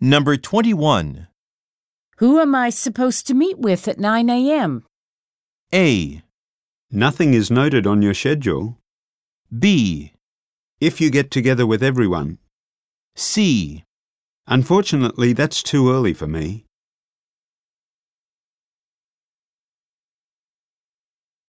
Number 21. Who am I supposed to meet with at 9 a.m.? A. Nothing is noted on your schedule. B. If you get together with everyone. C. Unfortunately, that's too early for me.